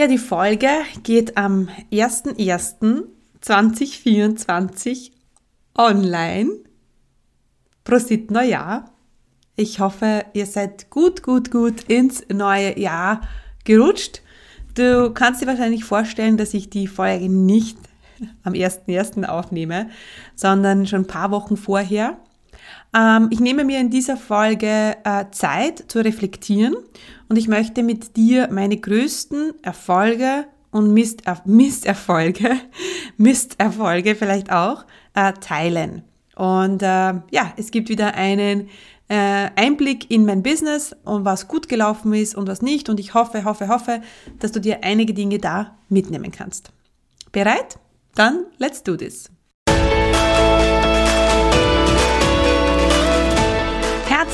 Ja, die Folge geht am 01.01.2024 online. Prosit Neujahr. Ich hoffe, ihr seid gut, gut, gut ins neue Jahr gerutscht. Du kannst dir wahrscheinlich vorstellen, dass ich die Folge nicht am 1.1. aufnehme, sondern schon ein paar Wochen vorher. Ähm, ich nehme mir in dieser Folge äh, Zeit zu reflektieren und ich möchte mit dir meine größten Erfolge und Mister Misserfolge, Misterfolge vielleicht auch, äh, teilen. Und äh, ja, es gibt wieder einen äh, Einblick in mein Business und was gut gelaufen ist und was nicht. Und ich hoffe, hoffe, hoffe, dass du dir einige Dinge da mitnehmen kannst. Bereit? Dann let's do this.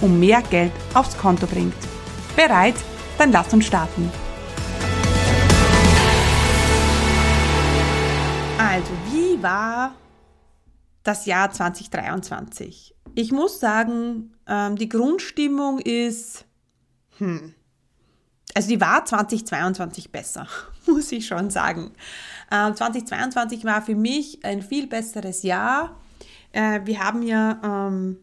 und mehr Geld aufs Konto bringt. Bereit? Dann lass uns starten. Also, wie war das Jahr 2023? Ich muss sagen, ähm, die Grundstimmung ist, hm, also die war 2022 besser, muss ich schon sagen. 2022 ähm, war für mich ein viel besseres Jahr. Äh, wir haben ja ähm,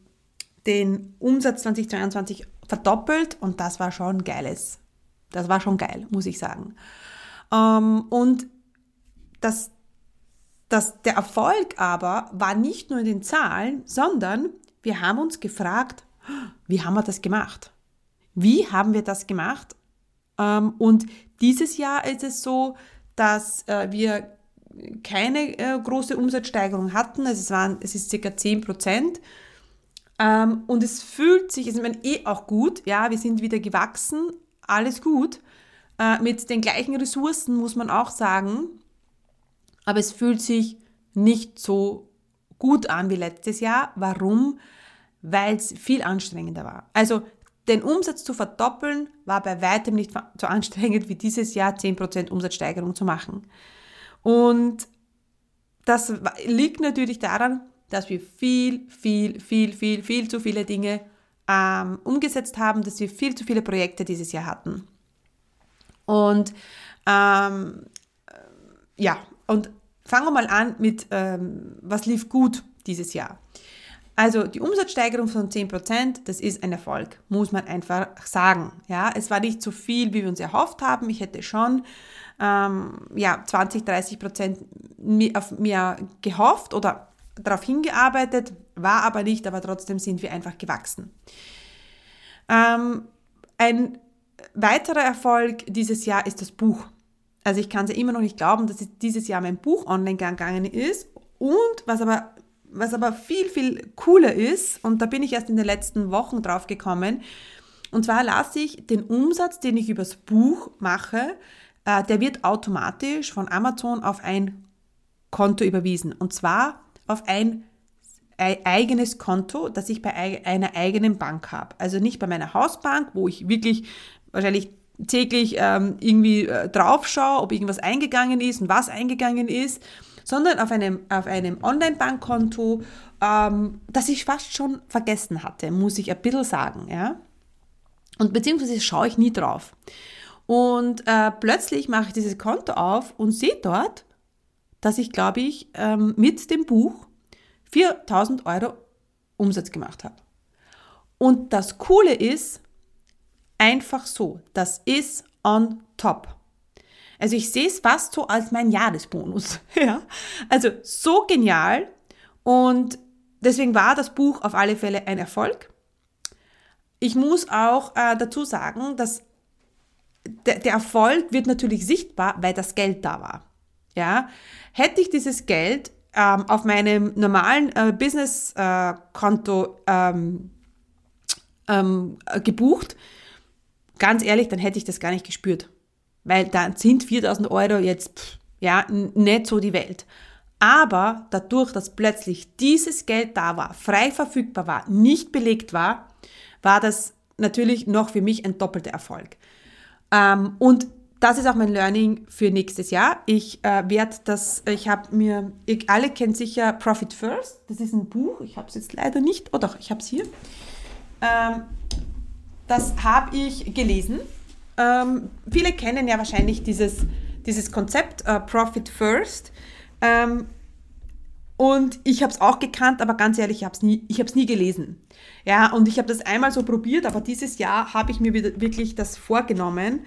den Umsatz 2022 verdoppelt und das war schon geiles. Das war schon geil, muss ich sagen. Ähm, und das, das, der Erfolg aber war nicht nur in den Zahlen, sondern wir haben uns gefragt, wie haben wir das gemacht? Wie haben wir das gemacht? Ähm, und dieses Jahr ist es so, dass äh, wir keine äh, große Umsatzsteigerung hatten. Also es, waren, es ist circa 10 Prozent. Ähm, und es fühlt sich, es ist eh auch gut, ja, wir sind wieder gewachsen, alles gut. Äh, mit den gleichen Ressourcen muss man auch sagen, aber es fühlt sich nicht so gut an wie letztes Jahr. Warum? Weil es viel anstrengender war. Also den Umsatz zu verdoppeln war bei weitem nicht so anstrengend wie dieses Jahr 10% Umsatzsteigerung zu machen. Und das liegt natürlich daran, dass wir viel, viel, viel, viel, viel zu viele Dinge ähm, umgesetzt haben, dass wir viel zu viele Projekte dieses Jahr hatten. Und ähm, ja, und fangen wir mal an mit, ähm, was lief gut dieses Jahr. Also die Umsatzsteigerung von 10%, das ist ein Erfolg, muss man einfach sagen. Ja, es war nicht so viel, wie wir uns erhofft haben. Ich hätte schon ähm, ja, 20, 30 Prozent auf mehr gehofft oder darauf hingearbeitet, war aber nicht, aber trotzdem sind wir einfach gewachsen. Ähm, ein weiterer Erfolg dieses Jahr ist das Buch. Also ich kann es ja immer noch nicht glauben, dass dieses Jahr mein Buch online gegangen ist. Und was aber was aber viel, viel cooler ist, und da bin ich erst in den letzten Wochen drauf gekommen, und zwar lasse ich den Umsatz, den ich übers Buch mache, äh, der wird automatisch von Amazon auf ein Konto überwiesen. Und zwar auf ein eigenes Konto, das ich bei einer eigenen Bank habe. Also nicht bei meiner Hausbank, wo ich wirklich wahrscheinlich täglich ähm, irgendwie äh, drauf schaue, ob irgendwas eingegangen ist und was eingegangen ist, sondern auf einem, auf einem Online-Bankkonto, ähm, das ich fast schon vergessen hatte, muss ich ein bisschen sagen. Ja? Und beziehungsweise schaue ich nie drauf. Und äh, plötzlich mache ich dieses Konto auf und sehe dort, dass ich, glaube ich, ähm, mit dem Buch 4000 Euro Umsatz gemacht habe. Und das Coole ist, einfach so, das ist on top. Also ich sehe es fast so als mein Jahresbonus. Ja? Also so genial und deswegen war das Buch auf alle Fälle ein Erfolg. Ich muss auch äh, dazu sagen, dass der, der Erfolg wird natürlich sichtbar, weil das Geld da war. Ja? Hätte ich dieses Geld ähm, auf meinem normalen äh, Business-Konto äh, ähm, ähm, gebucht, ganz ehrlich, dann hätte ich das gar nicht gespürt weil da sind 4000 Euro jetzt, pff, ja, nicht so die Welt. Aber dadurch, dass plötzlich dieses Geld da war, frei verfügbar war, nicht belegt war, war das natürlich noch für mich ein doppelter Erfolg. Ähm, und das ist auch mein Learning für nächstes Jahr. Ich äh, werde das, ich habe mir, ihr alle kennt sicher Profit First. Das ist ein Buch. Ich habe es jetzt leider nicht. Oh doch, ich habe es hier. Ähm, das habe ich gelesen. Ähm, viele kennen ja wahrscheinlich dieses, dieses Konzept äh, Profit First. Ähm, und ich habe es auch gekannt, aber ganz ehrlich, ich habe es nie, nie gelesen. Ja, und ich habe das einmal so probiert, aber dieses Jahr habe ich mir wirklich das vorgenommen,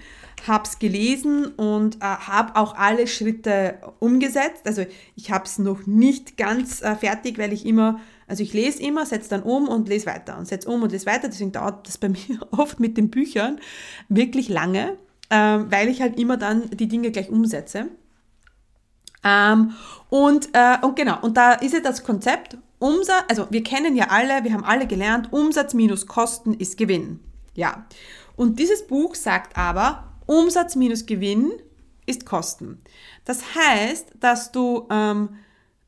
habe es gelesen und äh, habe auch alle Schritte umgesetzt. Also ich habe es noch nicht ganz äh, fertig, weil ich immer, also ich lese immer, setze dann um und lese weiter und setze um und lese weiter. Deswegen dauert das bei mir oft mit den Büchern wirklich lange, äh, weil ich halt immer dann die Dinge gleich umsetze. Ähm, und, äh, und genau, und da ist ja das Konzept, Umsatz, also wir kennen ja alle, wir haben alle gelernt, Umsatz minus Kosten ist Gewinn. Ja. Und dieses Buch sagt aber, Umsatz minus Gewinn ist Kosten. Das heißt, dass du ähm,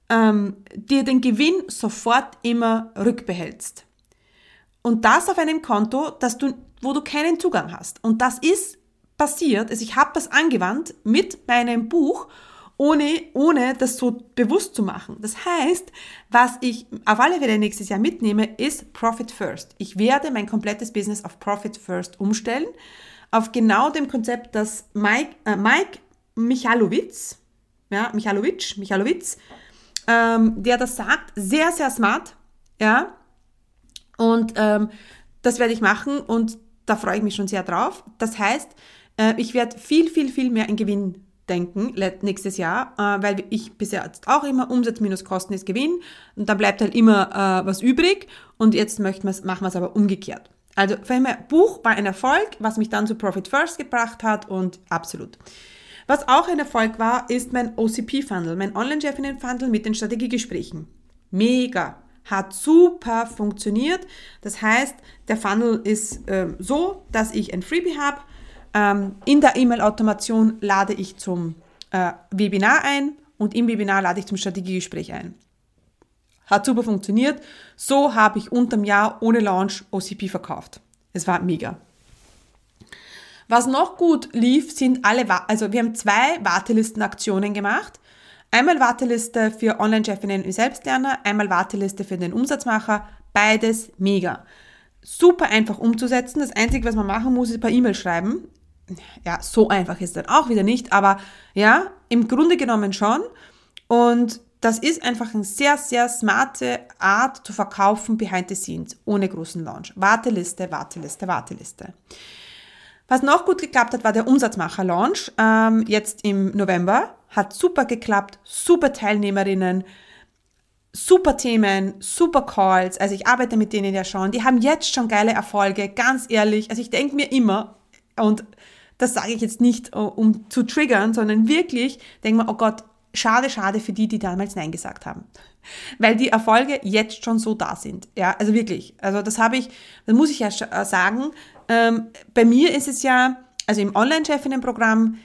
ähm, dir den Gewinn sofort immer rückbehältst. Und das auf einem Konto, dass du, wo du keinen Zugang hast. Und das ist passiert, also ich habe das angewandt mit meinem Buch ohne, ohne das so bewusst zu machen. Das heißt, was ich auf alle Fälle nächstes Jahr mitnehme, ist Profit First. Ich werde mein komplettes Business auf Profit First umstellen, auf genau dem Konzept, das Mike, äh, Mike Michalowitz, ja, Michalowitsch, Michalowitz, ähm, der das sagt, sehr, sehr smart, ja, und ähm, das werde ich machen und da freue ich mich schon sehr drauf. Das heißt, äh, ich werde viel, viel, viel mehr in Gewinn denken nächstes Jahr, äh, weil ich bisher auch immer Umsatz minus Kosten ist Gewinn und da bleibt halt immer äh, was übrig und jetzt möchten wir's, machen wir es aber umgekehrt. Also für mich, Buch war ein Erfolg, was mich dann zu Profit First gebracht hat und absolut. Was auch ein Erfolg war, ist mein OCP-Funnel, mein Online-Chefinnen-Funnel mit den Strategiegesprächen. Mega, hat super funktioniert. Das heißt, der Funnel ist äh, so, dass ich ein Freebie habe, ähm, in der E-Mail-Automation lade ich zum äh, Webinar ein und im Webinar lade ich zum Strategiegespräch ein. Hat super funktioniert. So habe ich unterm Jahr ohne Launch OCP verkauft. Es war mega. Was noch gut lief, sind alle, also wir haben zwei Wartelistenaktionen gemacht. Einmal Warteliste für Online-Chefinnen und Selbstlerner, einmal Warteliste für den Umsatzmacher. Beides mega. Super einfach umzusetzen. Das Einzige, was man machen muss, ist per E-Mail schreiben ja, so einfach ist dann auch wieder nicht, aber ja, im Grunde genommen schon. Und das ist einfach eine sehr, sehr smarte Art zu verkaufen behind the scenes, ohne großen Launch. Warteliste, Warteliste, Warteliste. Was noch gut geklappt hat, war der Umsatzmacher-Launch, ähm, jetzt im November. Hat super geklappt, super Teilnehmerinnen, super Themen, super Calls. Also ich arbeite mit denen ja schon. Die haben jetzt schon geile Erfolge, ganz ehrlich. Also ich denke mir immer, und das sage ich jetzt nicht, äh, um zu triggern, sondern wirklich denke mir, oh Gott, schade, schade für die, die damals Nein gesagt haben. Weil die Erfolge jetzt schon so da sind. Ja, also wirklich. Also das habe ich, das muss ich ja äh, sagen. Ähm, bei mir ist es ja, also im Online-Chefinnen-Programm,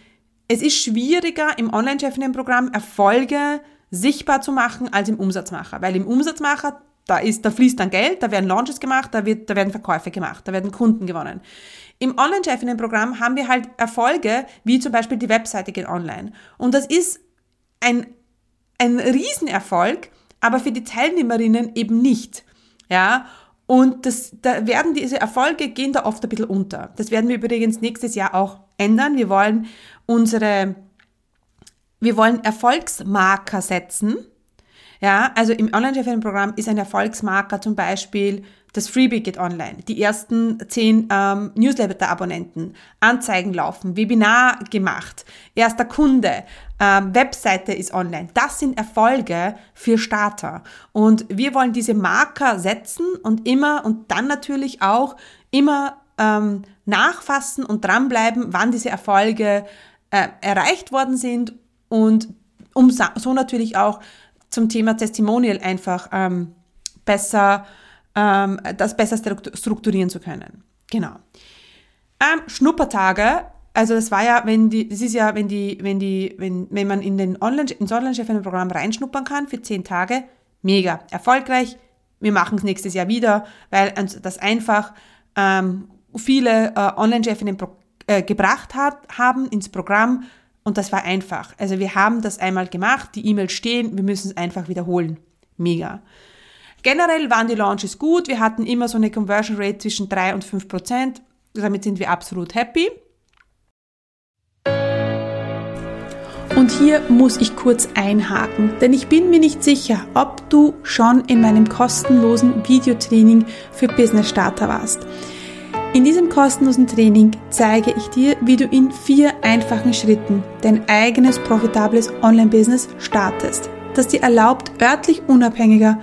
es ist schwieriger im Online-Chefinnen-Programm Erfolge sichtbar zu machen als im Umsatzmacher. Weil im Umsatzmacher, da ist, da fließt dann Geld, da werden Launches gemacht, da, wird, da werden Verkäufe gemacht, da werden Kunden gewonnen. Im Online-Chefinnen-Programm haben wir halt Erfolge, wie zum Beispiel die Webseite geht online. Und das ist ein, ein Riesenerfolg, aber für die Teilnehmerinnen eben nicht. Ja, und das, da werden diese Erfolge gehen da oft ein bisschen unter. Das werden wir übrigens nächstes Jahr auch ändern. Wir wollen unsere, wir wollen Erfolgsmarker setzen. Ja, also im Online-Chefinnen-Programm ist ein Erfolgsmarker zum Beispiel das Freebie geht online. Die ersten zehn ähm, Newsletter-Abonnenten, Anzeigen laufen, Webinar gemacht, erster Kunde, ähm, Webseite ist online. Das sind Erfolge für Starter. Und wir wollen diese Marker setzen und immer und dann natürlich auch immer ähm, nachfassen und dranbleiben, wann diese Erfolge äh, erreicht worden sind und um so natürlich auch zum Thema Testimonial einfach ähm, besser ähm, das besser strukturieren zu können. Genau. Ähm, Schnuppertage also das war ja, wenn die, das ist ja, wenn die, wenn die, wenn, wenn man in den Online, ins Online-Chef-Programm reinschnuppern kann für zehn Tage, mega erfolgreich. Wir machen es nächstes Jahr wieder, weil das einfach ähm, viele äh, Online-Chefinnen äh, gebracht hat, haben ins Programm und das war einfach. Also wir haben das einmal gemacht, die E-Mails stehen, wir müssen es einfach wiederholen. Mega. Generell waren die Launches gut. Wir hatten immer so eine Conversion Rate zwischen 3 und 5 Prozent. Damit sind wir absolut happy. Und hier muss ich kurz einhaken, denn ich bin mir nicht sicher, ob du schon in meinem kostenlosen Videotraining für Business Starter warst. In diesem kostenlosen Training zeige ich dir, wie du in vier einfachen Schritten dein eigenes profitables Online-Business startest, das dir erlaubt, örtlich unabhängiger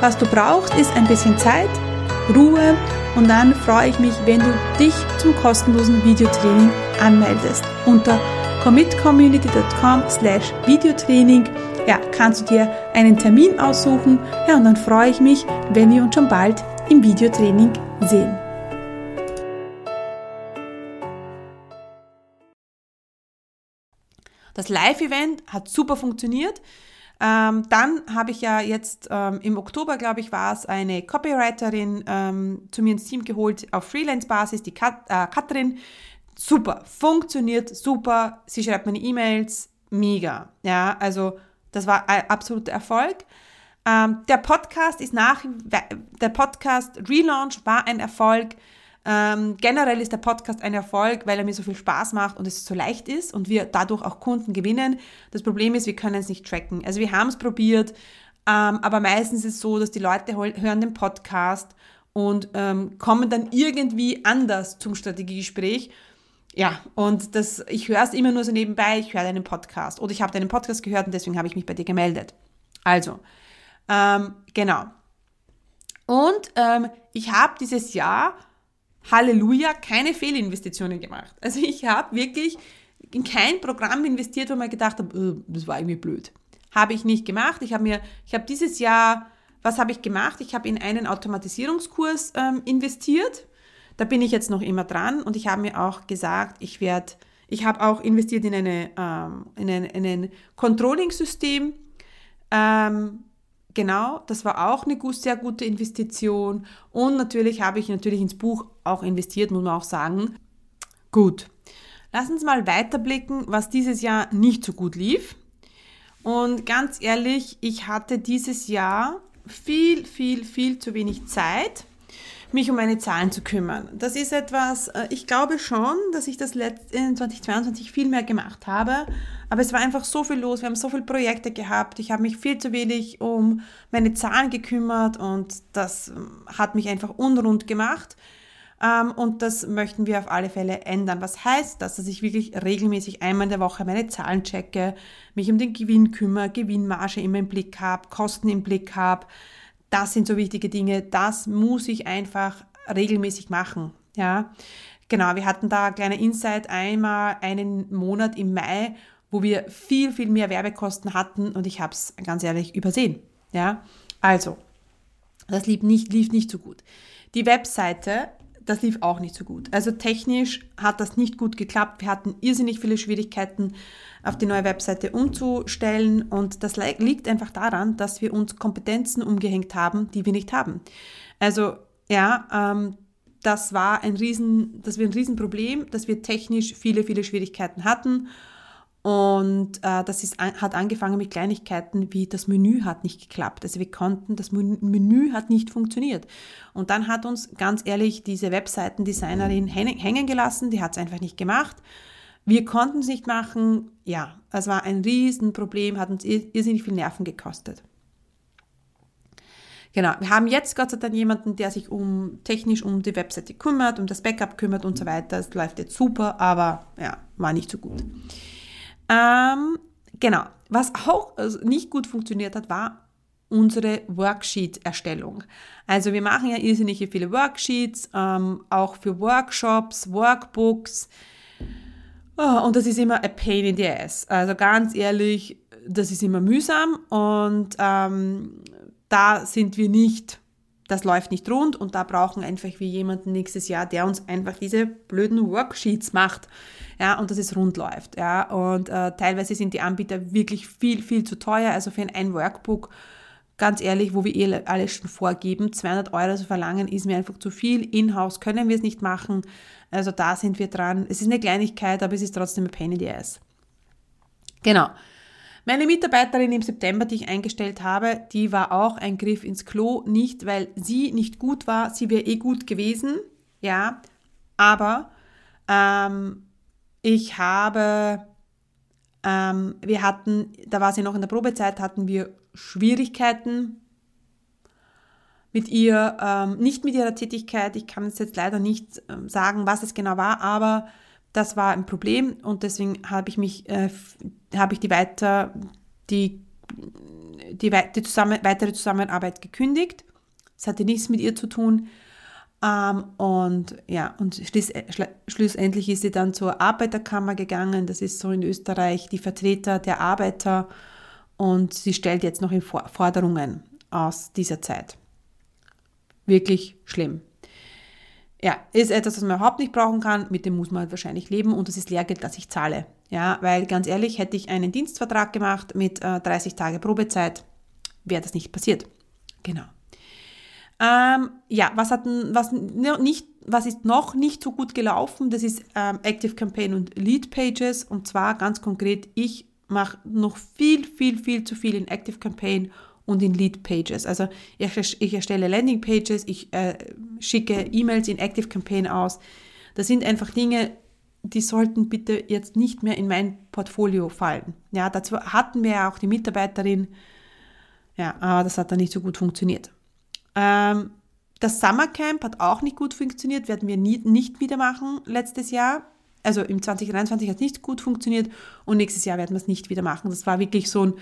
was du brauchst, ist ein bisschen Zeit, Ruhe und dann freue ich mich, wenn du dich zum kostenlosen Videotraining anmeldest. Unter commitcommunity.com slash Videotraining ja, kannst du dir einen Termin aussuchen. Ja, und dann freue ich mich, wenn wir uns schon bald im Videotraining sehen. Das Live-Event hat super funktioniert. Ähm, dann habe ich ja jetzt ähm, im Oktober, glaube ich, war es eine Copywriterin ähm, zu mir ins Team geholt auf Freelance-Basis, die Kat, äh, Katrin. Super, funktioniert super. Sie schreibt meine E-Mails, mega. Ja, also das war ein absoluter Erfolg. Ähm, der Podcast ist nach, der Podcast Relaunch war ein Erfolg. Ähm, generell ist der Podcast ein Erfolg, weil er mir so viel Spaß macht und es so leicht ist und wir dadurch auch Kunden gewinnen. Das Problem ist, wir können es nicht tracken. Also wir haben es probiert, ähm, aber meistens ist es so, dass die Leute hören den Podcast und ähm, kommen dann irgendwie anders zum Strategiegespräch. Ja, und das, ich höre es immer nur so nebenbei, ich höre deinen Podcast oder ich habe deinen Podcast gehört und deswegen habe ich mich bei dir gemeldet. Also, ähm, genau. Und ähm, ich habe dieses Jahr Halleluja, keine Fehlinvestitionen gemacht. Also ich habe wirklich in kein Programm investiert, wo man gedacht habe, oh, das war irgendwie blöd. Habe ich nicht gemacht. Ich habe mir, ich habe dieses Jahr, was habe ich gemacht? Ich habe in einen Automatisierungskurs ähm, investiert. Da bin ich jetzt noch immer dran und ich habe mir auch gesagt, ich werde, ich habe auch investiert in, eine, ähm, in ein, in ein Controlling-System. Ähm, Genau, das war auch eine sehr gute Investition. Und natürlich habe ich natürlich ins Buch auch investiert, muss man auch sagen. Gut, lass uns mal weiterblicken, was dieses Jahr nicht so gut lief. Und ganz ehrlich, ich hatte dieses Jahr viel, viel, viel zu wenig Zeit mich um meine Zahlen zu kümmern. Das ist etwas, äh, ich glaube schon, dass ich das in 2022 viel mehr gemacht habe, aber es war einfach so viel los, wir haben so viele Projekte gehabt, ich habe mich viel zu wenig um meine Zahlen gekümmert und das ähm, hat mich einfach unrund gemacht. Ähm, und das möchten wir auf alle Fälle ändern. Was heißt das? Dass ich wirklich regelmäßig einmal in der Woche meine Zahlen checke, mich um den Gewinn kümmere, Gewinnmarge immer im Blick habe, Kosten im Blick habe, das sind so wichtige Dinge, das muss ich einfach regelmäßig machen. Ja, genau, wir hatten da kleine Insight einmal einen Monat im Mai, wo wir viel, viel mehr Werbekosten hatten und ich habe es ganz ehrlich übersehen. Ja, also, das lief nicht, lief nicht so gut. Die Webseite das lief auch nicht so gut. Also technisch hat das nicht gut geklappt. Wir hatten irrsinnig viele Schwierigkeiten, auf die neue Webseite umzustellen und das liegt einfach daran, dass wir uns Kompetenzen umgehängt haben, die wir nicht haben. Also ja, ähm, das war ein riesen, das war ein Riesenproblem, dass wir technisch viele, viele Schwierigkeiten hatten und äh, das ist, hat angefangen mit Kleinigkeiten wie das Menü hat nicht geklappt. Also wir konnten, das Menü hat nicht funktioniert. Und dann hat uns ganz ehrlich diese Webseitendesignerin hängen gelassen, die hat es einfach nicht gemacht. Wir konnten es nicht machen. Ja, es war ein Riesenproblem, hat uns irrsinnig viel Nerven gekostet. Genau, wir haben jetzt Gott sei Dank jemanden, der sich um technisch um die Webseite kümmert, um das Backup kümmert und so weiter. Es läuft jetzt super, aber ja, war nicht so gut. Ähm, genau, was auch also nicht gut funktioniert hat, war unsere Worksheet-Erstellung. Also wir machen ja irrsinnig viele Worksheets, ähm, auch für Workshops, Workbooks. Oh, und das ist immer a pain in the ass. Also ganz ehrlich, das ist immer mühsam und ähm, da sind wir nicht, das läuft nicht rund und da brauchen einfach wir jemanden nächstes Jahr, der uns einfach diese blöden Worksheets macht, ja, und dass es rund läuft, ja, und äh, teilweise sind die Anbieter wirklich viel, viel zu teuer, also für ein Workbook, ganz ehrlich, wo wir eh alles schon vorgeben, 200 Euro zu verlangen, ist mir einfach zu viel, in-house können wir es nicht machen, also da sind wir dran, es ist eine Kleinigkeit, aber es ist trotzdem ein Pain in the Ass. Genau. Meine Mitarbeiterin im September, die ich eingestellt habe, die war auch ein Griff ins Klo, nicht weil sie nicht gut war, sie wäre eh gut gewesen, ja, aber ähm, ich habe, ähm, wir hatten, da war sie noch in der Probezeit, hatten wir Schwierigkeiten mit ihr, ähm, nicht mit ihrer Tätigkeit. Ich kann es jetzt leider nicht ähm, sagen, was es genau war, aber das war ein Problem und deswegen habe ich mich, äh, habe ich die weiter, die, die, die zusammen, weitere Zusammenarbeit gekündigt. Es hatte nichts mit ihr zu tun. Ähm, und ja, und schluss, schlussendlich ist sie dann zur Arbeiterkammer gegangen. Das ist so in Österreich die Vertreter der Arbeiter. Und sie stellt jetzt noch Forderungen aus dieser Zeit. Wirklich schlimm ja, ist etwas, was man überhaupt nicht brauchen kann, mit dem muss man halt wahrscheinlich leben und das ist Lehrgeld, das ich zahle. Ja, weil ganz ehrlich, hätte ich einen Dienstvertrag gemacht mit äh, 30 Tage Probezeit, wäre das nicht passiert. Genau. Ähm, ja, was, hat, was, nicht, was ist noch nicht so gut gelaufen? Das ist ähm, Active Campaign und Lead Pages. Und zwar ganz konkret, ich mache noch viel, viel, viel zu viel in Active Campaign und in Lead Pages. Also ich, erstelle Landing Pages, ich äh, schicke E-Mails in Active Campaign aus. Das sind einfach Dinge, die sollten bitte jetzt nicht mehr in mein Portfolio fallen. Ja, dazu hatten wir ja auch die Mitarbeiterin. Ja, aber das hat dann nicht so gut funktioniert. Ähm, das Summercamp hat auch nicht gut funktioniert, werden wir nie, nicht wieder machen letztes Jahr. Also im 2023 hat es nicht gut funktioniert und nächstes Jahr werden wir es nicht wieder machen. Das war wirklich so ein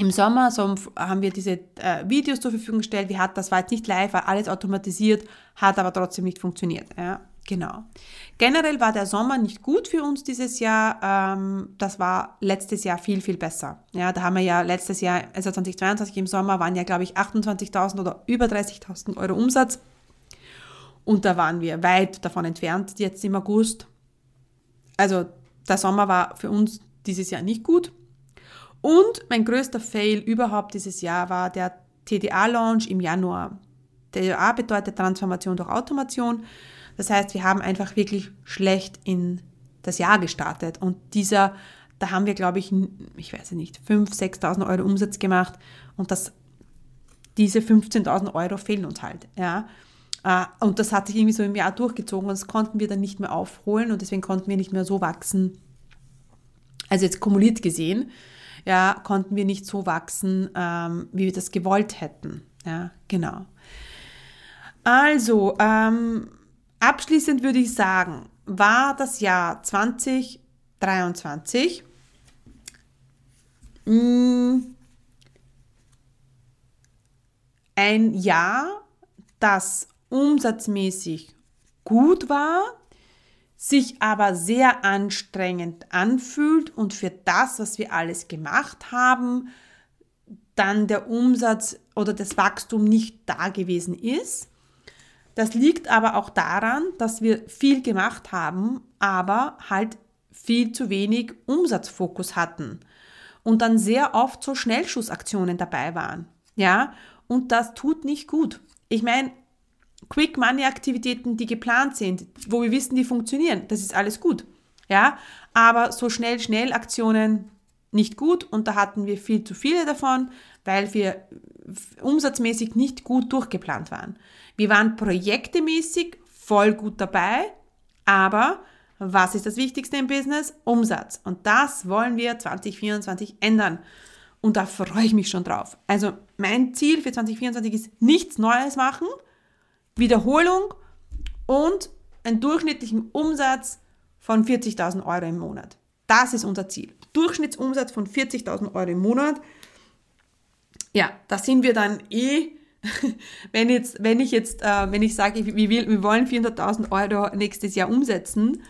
im Sommer so haben wir diese äh, Videos zur Verfügung gestellt. Wie hat das war jetzt nicht live, war alles automatisiert, hat aber trotzdem nicht funktioniert. Ja, genau. Generell war der Sommer nicht gut für uns dieses Jahr. Ähm, das war letztes Jahr viel, viel besser. Ja, da haben wir ja letztes Jahr, also 2022 im Sommer, waren ja, glaube ich, 28.000 oder über 30.000 Euro Umsatz. Und da waren wir weit davon entfernt, jetzt im August. Also der Sommer war für uns dieses Jahr nicht gut. Und mein größter Fail überhaupt dieses Jahr war der TDA-Launch im Januar. TDA bedeutet Transformation durch Automation. Das heißt, wir haben einfach wirklich schlecht in das Jahr gestartet. Und dieser, da haben wir, glaube ich, ich weiß nicht, 5.000, 6.000 Euro Umsatz gemacht. Und das, diese 15.000 Euro fehlen uns halt. Ja. Äh, und das hat sich irgendwie so im Jahr durchgezogen und das konnten wir dann nicht mehr aufholen und deswegen konnten wir nicht mehr so wachsen. Also jetzt kumuliert gesehen ja, konnten wir nicht so wachsen, ähm, wie wir das gewollt hätten. Ja, genau. Also, ähm, abschließend würde ich sagen, war das Jahr 2023 mh, mm, ein Jahr, das umsatzmäßig gut war, sich aber sehr anstrengend anfühlt und für das, was wir alles gemacht haben, dann der Umsatz oder das Wachstum nicht da gewesen ist. Das liegt aber auch daran, dass wir viel gemacht haben, aber halt viel zu wenig Umsatzfokus hatten und dann sehr oft so Schnellschussaktionen dabei waren. Ja, und das tut nicht gut. Ich meine, Quick Money Aktivitäten, die geplant sind, wo wir wissen, die funktionieren, das ist alles gut. Ja, aber so schnell, schnell Aktionen nicht gut und da hatten wir viel zu viele davon, weil wir umsatzmäßig nicht gut durchgeplant waren. Wir waren projektemäßig voll gut dabei, aber was ist das Wichtigste im Business? Umsatz. Und das wollen wir 2024 ändern. und da freue ich mich schon drauf. Also mein Ziel für 2024 ist nichts Neues machen, Wiederholung und einen durchschnittlichen Umsatz von 40.000 Euro im Monat. Das ist unser Ziel. Durchschnittsumsatz von 40.000 Euro im Monat. Ja, da sind wir dann eh, wenn, jetzt, wenn ich jetzt, äh, wenn ich sage, wir, wir wollen 400.000 Euro nächstes Jahr umsetzen,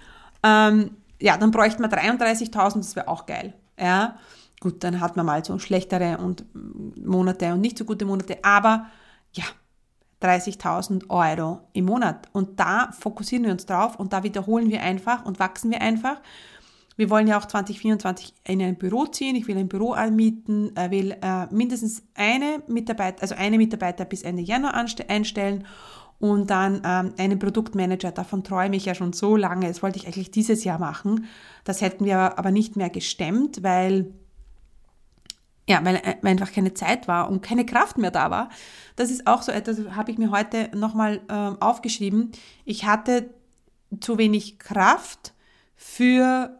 ähm, ja, dann bräuchten wir 33.000, das wäre auch geil. Ja, gut, dann hat man mal so schlechtere und Monate und nicht so gute Monate, aber ja, 30.000 Euro im Monat. Und da fokussieren wir uns drauf und da wiederholen wir einfach und wachsen wir einfach. Wir wollen ja auch 2024 in ein Büro ziehen. Ich will ein Büro anmieten, will äh, mindestens eine Mitarbeiter, also eine Mitarbeiter bis Ende Januar einstellen und dann ähm, einen Produktmanager. Davon träume ich ja schon so lange. Das wollte ich eigentlich dieses Jahr machen. Das hätten wir aber nicht mehr gestemmt, weil ja, weil, äh, weil einfach keine Zeit war und keine Kraft mehr da war. Das ist auch so etwas, habe ich mir heute nochmal äh, aufgeschrieben. Ich hatte zu wenig Kraft für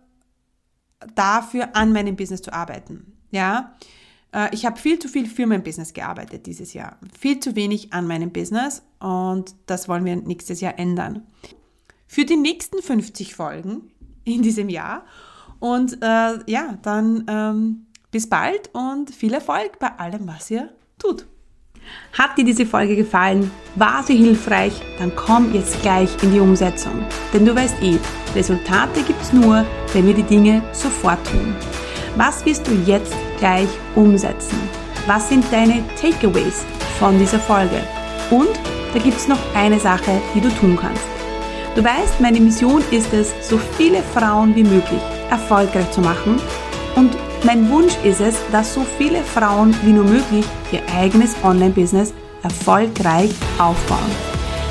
dafür an meinem Business zu arbeiten. Ja, äh, ich habe viel zu viel für mein Business gearbeitet dieses Jahr, viel zu wenig an meinem Business und das wollen wir nächstes Jahr ändern. Für die nächsten 50 Folgen in diesem Jahr und äh, ja, dann ähm, bis bald und viel Erfolg bei allem, was ihr tut. Hat dir diese Folge gefallen? War sie hilfreich? Dann komm jetzt gleich in die Umsetzung. Denn du weißt eh, Resultate gibt's nur, wenn wir die Dinge sofort tun. Was wirst du jetzt gleich umsetzen? Was sind deine Takeaways von dieser Folge? Und da gibt's noch eine Sache, die du tun kannst. Du weißt, meine Mission ist es, so viele Frauen wie möglich erfolgreich zu machen und mein Wunsch ist es, dass so viele Frauen wie nur möglich ihr eigenes Online-Business erfolgreich aufbauen.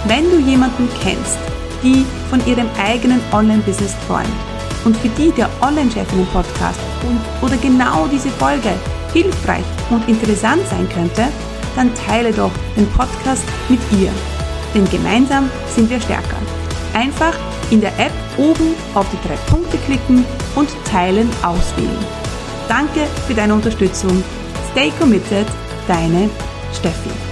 Wenn du jemanden kennst, die von ihrem eigenen Online-Business träumt und für die der Online-Chefinnen-Podcast und oder genau diese Folge hilfreich und interessant sein könnte, dann teile doch den Podcast mit ihr. Denn gemeinsam sind wir stärker. Einfach in der App oben auf die drei Punkte klicken und Teilen auswählen. Danke für deine Unterstützung. Stay committed, deine Steffi.